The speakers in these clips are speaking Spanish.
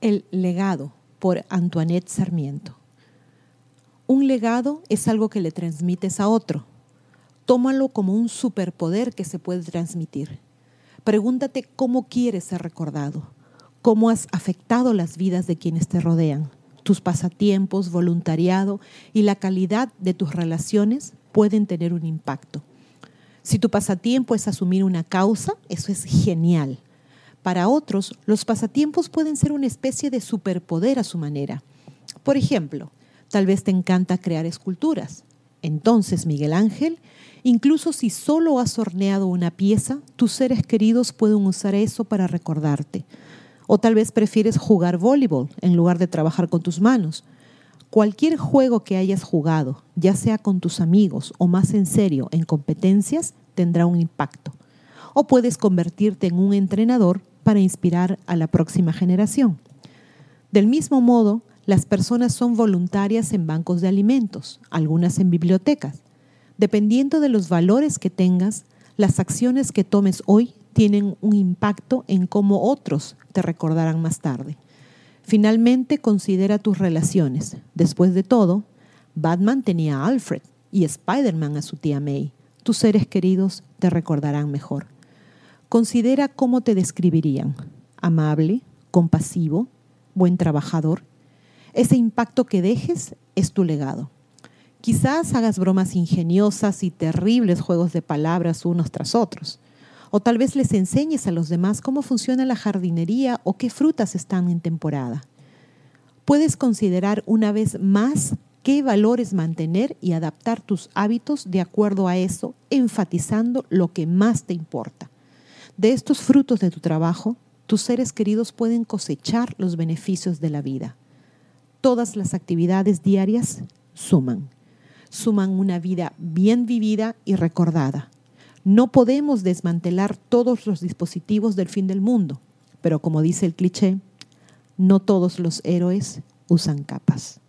El legado por Antoinette Sarmiento. Un legado es algo que le transmites a otro. Tómalo como un superpoder que se puede transmitir. Pregúntate cómo quieres ser recordado, cómo has afectado las vidas de quienes te rodean. Tus pasatiempos, voluntariado y la calidad de tus relaciones pueden tener un impacto. Si tu pasatiempo es asumir una causa, eso es genial. Para otros, los pasatiempos pueden ser una especie de superpoder a su manera. Por ejemplo, tal vez te encanta crear esculturas. Entonces, Miguel Ángel, incluso si solo has horneado una pieza, tus seres queridos pueden usar eso para recordarte. O tal vez prefieres jugar voleibol en lugar de trabajar con tus manos. Cualquier juego que hayas jugado, ya sea con tus amigos o más en serio en competencias, tendrá un impacto. O puedes convertirte en un entrenador para inspirar a la próxima generación. Del mismo modo, las personas son voluntarias en bancos de alimentos, algunas en bibliotecas. Dependiendo de los valores que tengas, las acciones que tomes hoy tienen un impacto en cómo otros te recordarán más tarde. Finalmente, considera tus relaciones. Después de todo, Batman tenía a Alfred y Spider-Man a su tía May. Tus seres queridos te recordarán mejor. Considera cómo te describirían. Amable, compasivo, buen trabajador. Ese impacto que dejes es tu legado. Quizás hagas bromas ingeniosas y terribles juegos de palabras unos tras otros. O tal vez les enseñes a los demás cómo funciona la jardinería o qué frutas están en temporada. Puedes considerar una vez más qué valores mantener y adaptar tus hábitos de acuerdo a eso, enfatizando lo que más te importa. De estos frutos de tu trabajo, tus seres queridos pueden cosechar los beneficios de la vida. Todas las actividades diarias suman. Suman una vida bien vivida y recordada. No podemos desmantelar todos los dispositivos del fin del mundo, pero como dice el cliché, no todos los héroes usan capas.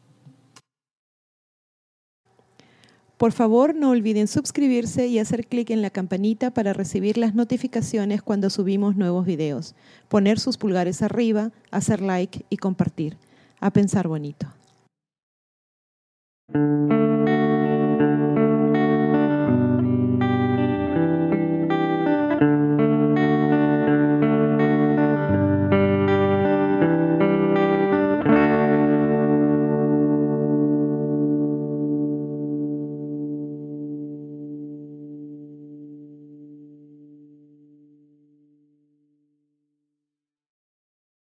Por favor, no olviden suscribirse y hacer clic en la campanita para recibir las notificaciones cuando subimos nuevos videos, poner sus pulgares arriba, hacer like y compartir. A pensar bonito.